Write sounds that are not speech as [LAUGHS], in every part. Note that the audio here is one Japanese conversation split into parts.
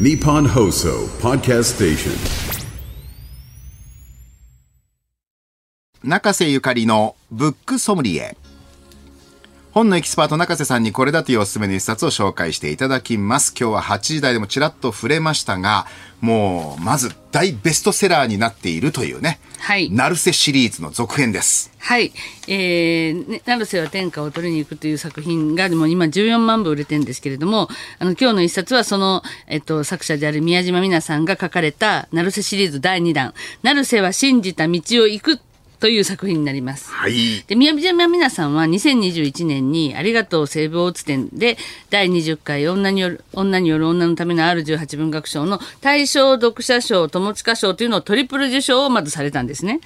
ニッポン放送ポッドキャストステーション中瀬ゆかりのブックソムリエ。本のエキスパート中瀬さんにこれだというおすすめの一冊を紹介していただきます。今日は8時台でもちらっと触れましたが、もう、まず大ベストセラーになっているというね、はい。成瀬シリーズの続編です。はい、えーね、成瀬は天下を取りに行くという作品がもう今14万部売れてるんですけれどもあの今日の一冊はその、えっと、作者である宮島美奈さんが書かれた成瀬シリーズ第2弾「成瀬は信じた道を行く」という作品になります。はい。で宮島美奈さんは2021年に「ありがとう西武大津店」で第20回女による女による女のための R18 文学賞の大賞読者賞友近賞というのをトリプル受賞をまずされたんですね。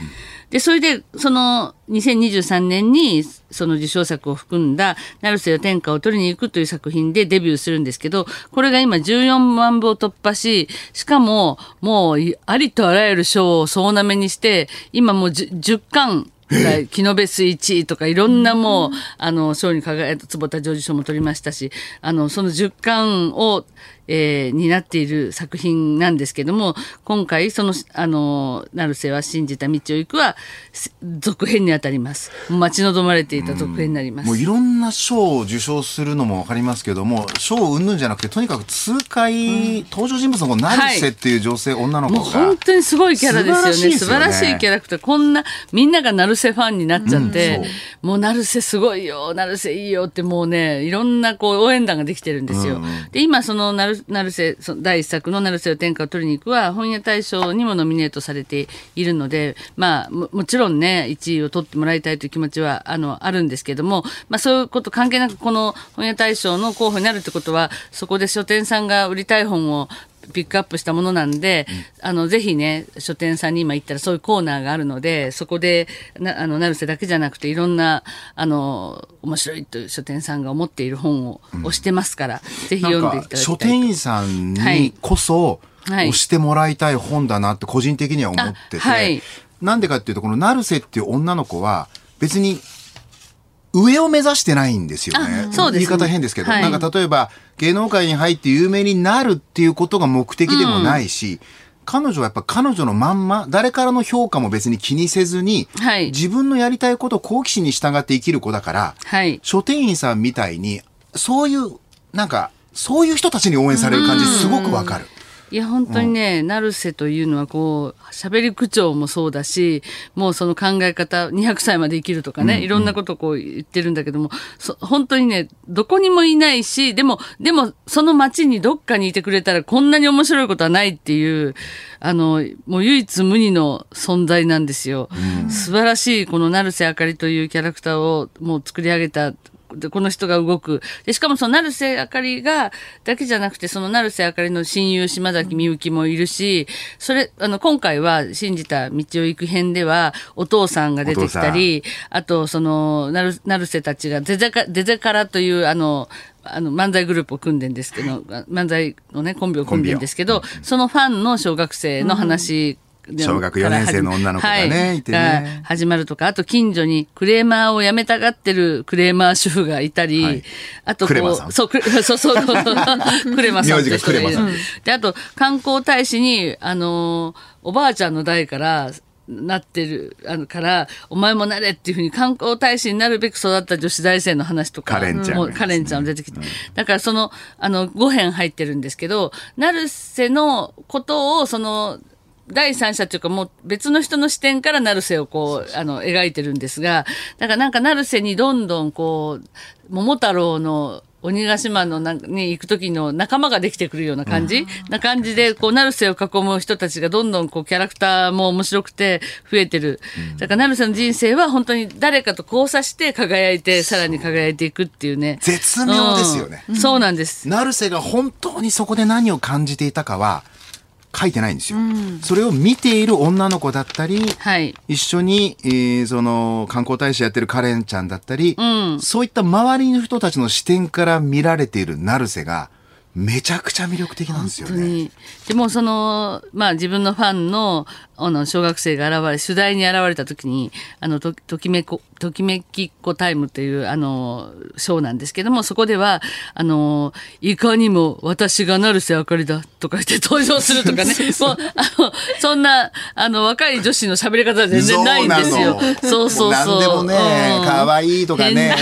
でそれでその2023年にその受賞作を含んだ「成瀬よ天下を取りに行く」という作品でデビューするんですけどこれが今14万部を突破ししかももうありとあらゆる賞を総なめにして今もう 10, 10巻ぐらい、キノベス1位とかいろんなもう、あの、賞に輝いた坪田ジョージ賞も取りましたし、あの、その10巻を、えーになっている作品なんですけども、今回、その、あの、成瀬は信じた道を行くは、す続編にあたります。待ち望まれていた続編になります。もういろんな賞を受賞するのもわかりますけども、賞を云々じゃなくて、とにかく痛快、登場人物のこのナルセっていう女性、女の子が。本当にすごいキャラですよね。素晴らしいキャラクター。こんな、みんなが成瀬ファンになっちゃって、もう成瀬すごいよ、成瀬いいよってもうね、いろんなこう応援団ができてるんですよ。で、今その成成瀬、その第一作の成瀬を天下を取りに行くは、本屋大賞にもノミネートされているので、まあ、ももちろんね、1位を取ってもらいたいという気持ちは、あの、あるんですけども、まあそういうこと関係なく、この本屋大賞の候補になるってことは、そこで書店さんが売りたい本をピックアップしたものなんで、あの、ぜひね、書店さんに今行ったらそういうコーナーがあるので、そこで、なあの、成瀬だけじゃなくて、いろんな、あの、面白いという書店さんが思っている本を押してますから、ぜひ読んでいただきたい書店員さんはい。にこそはい押してもらいたい本だなって個人的には思ってて、あはい。なんでかっていうとこのナルセっていう女の子は別に上を目指してないんですよね。あそうですね言い方変ですけど、はいなんか例えば芸能界に入って有名になるっていうことが目的でもないし、彼女はやっぱ彼女のまんま、誰からの評価も別に気にせずに、はい自分のやりたいことを好奇心に従って生きる子だから、はい。書店員さんみたいに、そういう、なんか、そういう人たちに応援される感じすごくわかる。いや、本当にね、成瀬というのは、こう、喋り口調もそうだし、もうその考え方、200歳まで生きるとかね、いろんなことをこう言ってるんだけども、そ本当にね、どこにもいないし、でも、でも、その街にどっかにいてくれたら、こんなに面白いことはないっていう、あの、もう唯一無二の存在なんですよ。素晴らしい、この成瀬あかりというキャラクターをもう作り上げたで、この人が動く。で、しかもその成瀬あかりが、だけじゃなくて、その成瀬あかりの親友島崎みゆきもいるし、それ、あの、今回は信じた道を行く編では、お父さんが出てきたり、あと、その、成成瀬たちが、デゼカ、デゼカラという、あの、あの、漫才グループを組んでんですけど、漫才のね、コンビを組んでんですけど、そのファンの小学生の話、で小学四年生の女の子がねはい。いてね。が始まるとか、あと近所にクレーマーを辞めたがってるクレーマー主婦がいたり、はい。あとこクレマさん。う、そう、クレそうそう、クレマさんって人がいる名字がクレマさん。で、あと観光大使に、あのーおばあちゃんの代から、なってる、あの、から、お前もなれっていうふうに観光大使になるべく育った女子大生の話とか、カレンちゃんね。もうカレンちゃんも出てきて。だからその、あの、5編入ってるんですけど、成瀬のことを、その、第三者というかもう別の人の視点から成瀬をこう、あの、描いてるんですが、だからなんか成瀬にどんどんこう、桃太郎の鬼ヶ島のなに行く時の仲間ができてくるような感じ、な感じで、こう、成瀬を囲む人たちがどんどんこう、キャラクターも面白くて増えてる。だから成瀬の人生は本当に誰かと交差して輝いて、さらに輝いていくっていうね。絶妙ですよねうんそうなんです。成瀬が本当にそこで何を感じていたかは書いてないんですよ。それを見ている女の子だったり、はい。一緒に、えーその観光大使やってるカレンちゃんだったり、そういった周りの人たちの視点から見られている成瀬がめちゃくちゃ魅力的なんですよね。でもその、まあ自分のファンの、あの、小学生が現れ、取材に現れた時に、あの、と、ときめこ、ときめきっこタイムという、あの、ショーなんですけども、そこでは、あの、いかにも私が成瀬あかりだとか言って登場するとかね、[LAUGHS] もう、あの、そんな、あの、若い女子の喋り方は全然ないんですよ。そうそうそう。何でもね、可愛いとかね、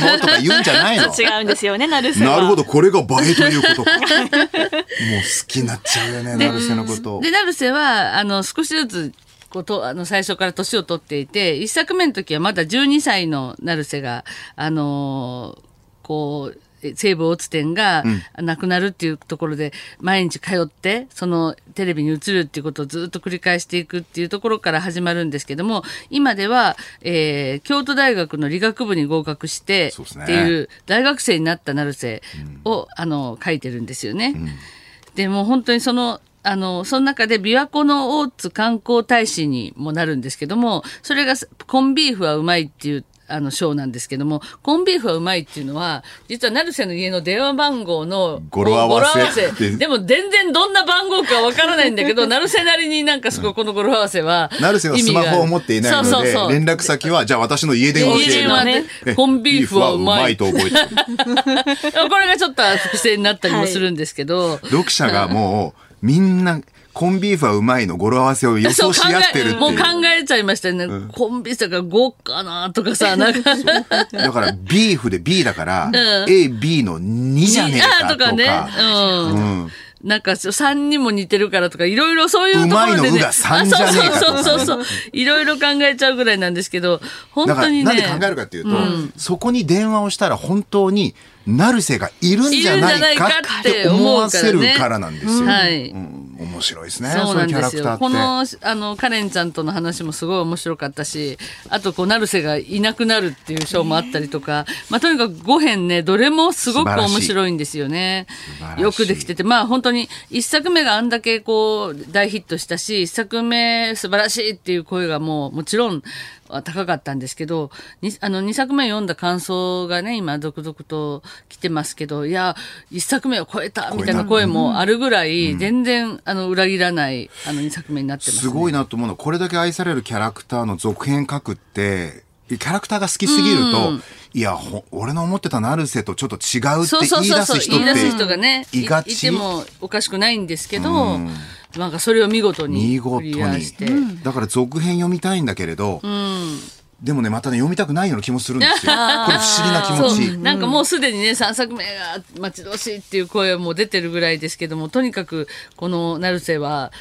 もとか言うんじゃないの。違うんですよね、成瀬は。なるほど、これが映えということか。[LAUGHS] もう好きになっちゃうよね、成瀬のこと。で、成瀬は、あの、少しずつ、こうとあの最初から年を取っていて一作目の時はまだ12歳の成瀬があのーこうえ西武大津店がなくなるっていうところで毎日通ってそのテレビに映るっていうことをずっと繰り返していくっていうところから始まるんですけども今では、えー京都大学の理学部に合格してっていう大学生になった成瀬を、あの書いてるんですよね。でもう本当にそのあのその中で琵琶湖の大津観光大使にもなるんですけどもそれがコンビーフはうまいっていうあのショーなんですけどもコンビーフはうまいっていうのは実は成瀬の家の電話番号の語呂合わせ。でも全然どんな番号かわからないんだけど [LAUGHS] 成瀬なりになんかすごいこの語呂合わせは成瀬はスマホを持っていないので、そうそうそう。連絡先は、じゃあ私の家電話を教える。家電話でえコンビーフはうまい。と覚えてる。[LAUGHS] これがちょっと複製になったりもするんですけど、読者がもう、みんな、コンビーフはうまいの語呂合わせを予想し合ってるっていう。もう考えちゃいましたよね。コンビーフだから5かなとかさ、なんか。だから、ビーフで B だから、A、B の2じゃねえかとか。とかね。うん。なんか3にも似てるからとかいろいろそういうところで、ね、あそうそうそうそういろいろ考えちゃうぐらいなんですけど本当にね。なんで考えるかっていうと、そこに電話をしたら本当に、成瀬がいるんじゃないかって思わせるからなんですよ。はい。うん面白いですね。そうないんですよ。うキャラクターって。この、あの、カレンちゃんとの話もすごい面白かったし、あと、こう、成瀬がいなくなるっていうショーもあったりとか、まあ、とにかく5編ね、どれもすごく面白いんですよねよくできてて、まあ、本当に、1作目があんだけ、こう、大ヒットしたし、1作目素晴らしいっていう声がもう、もちろん、高かったんですけど、にあの、2作目読んだ感想がね、今、続々と来てますけど、いや、1作目を超えたみたいな声もあるぐらい、全然、あの、裏切らない、あの、2作目になってます、ね。すごいなと思うのは、これだけ愛されるキャラクターの続編書くって、キャラクターが好きすぎると、いや、ほ俺の思ってた成瀬とちょっと違うって言い出す人っ言い出す人がねていがいてち。もおかしくないんですけど、なんかそれを見事に見事クリアして、に。だから続編読みたいんだけれど、でもね、またね、読みたくないような気もするんですよ。[LAUGHS] これ不思議な気持ち。なんかもうすでにね3作目が待ち遠しいっていう声も出てるぐらいですけどもとにかくこの成瀬は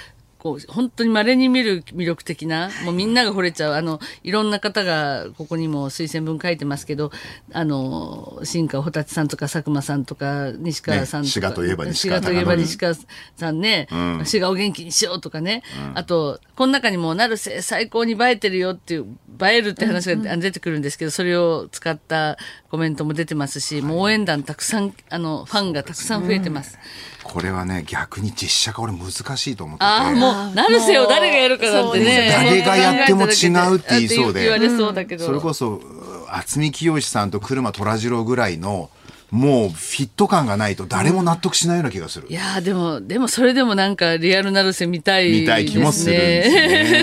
こう本当に稀に見る魅力的なもうみんなが惚れちゃうあのいろんな方がここにも推薦文書いてますけどあの新川穂立さんとか佐久間さんとか西川さんとか、ね滋賀といえば西川滋賀といえば西川さんね、滋賀を元気にしようとかね、あとこの中にも成瀬最高に映えてるよっていう映えるって話が出てくるんですけどそれを使ったコメントも出てますし、もう応援団たくさんあのファンがたくさん増えてます。これはね、逆に実写化俺難しいと思ってて。ああもう成瀬を誰がやるかなんてね誰がやっても違うって言いそうで言われそうだけど、それこそ、渥美清さんと車虎次郎ぐらいの、もうフィット感がないと誰も納得しないような気がする。いやーでもでもそれでもなんかリアル成瀬見たいね見たい気もするんです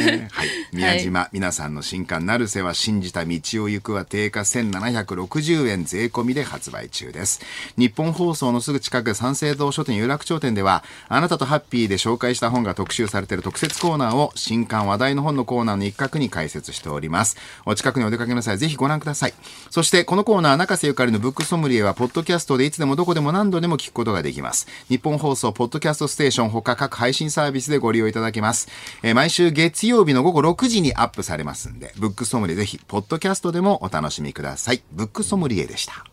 ね。はい。宮島、皆さんの新刊、成瀬は信じた道を行くは定価1760円税込みで発売中です。日本放送のすぐ近く三省堂書店有楽町店では、あなたとハッピーで紹介した本が特集されている特設コーナーを新刊話題の本のコーナーの一角に開設しております。お近くにお出かけの際、ぜひご覧ください。そして、このコーナー、中瀬ゆかりのブックソムリエは、ポッドキャストでいつでもどこでも何度でも聞くことができます。日本放送、ポッドキャストステーション他各配信サービスでご利用いただけます。えー毎週月曜日の午後6 9時にアップされますんで、ブックソムリエぜひ、ポッドキャストでもお楽しみください。ブックソムリエでした。